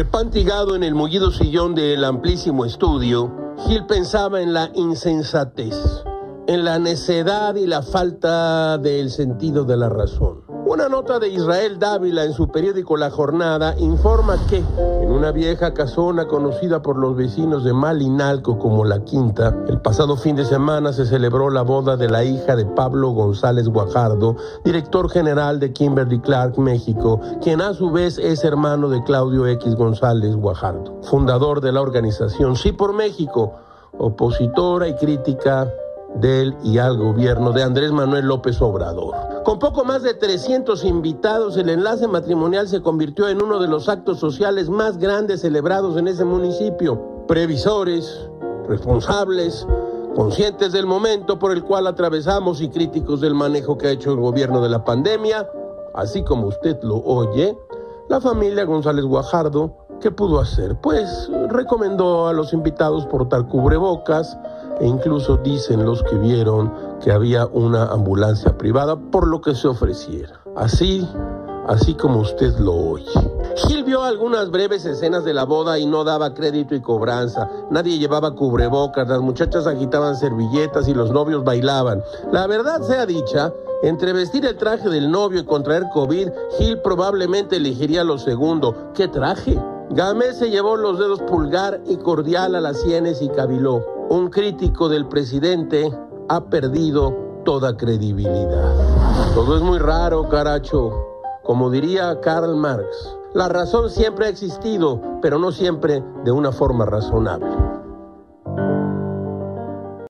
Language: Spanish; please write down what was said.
Afantigado en el mullido sillón del amplísimo estudio, Gil pensaba en la insensatez, en la necedad y la falta del sentido de la razón. Una nota de Israel Dávila en su periódico La Jornada informa que en una vieja casona conocida por los vecinos de Malinalco como La Quinta, el pasado fin de semana se celebró la boda de la hija de Pablo González Guajardo, director general de Kimberly Clark México, quien a su vez es hermano de Claudio X González Guajardo, fundador de la organización Sí por México, opositora y crítica del y al gobierno de Andrés Manuel López Obrador. Con poco más de 300 invitados, el enlace matrimonial se convirtió en uno de los actos sociales más grandes celebrados en ese municipio. Previsores, responsables, conscientes del momento por el cual atravesamos y críticos del manejo que ha hecho el gobierno de la pandemia, así como usted lo oye, la familia González Guajardo, ¿qué pudo hacer? Pues recomendó a los invitados portar cubrebocas, e incluso dicen los que vieron que había una ambulancia privada por lo que se ofreciera. Así, así como usted lo oye. Gil vio algunas breves escenas de la boda y no daba crédito y cobranza. Nadie llevaba cubrebocas, las muchachas agitaban servilletas y los novios bailaban. La verdad sea dicha, entre vestir el traje del novio y contraer COVID, Gil probablemente elegiría lo segundo. ¿Qué traje? Gamé se llevó los dedos pulgar y cordial a las sienes y caviló un crítico del presidente ha perdido toda credibilidad. Todo es muy raro, caracho. Como diría Karl Marx, la razón siempre ha existido, pero no siempre de una forma razonable.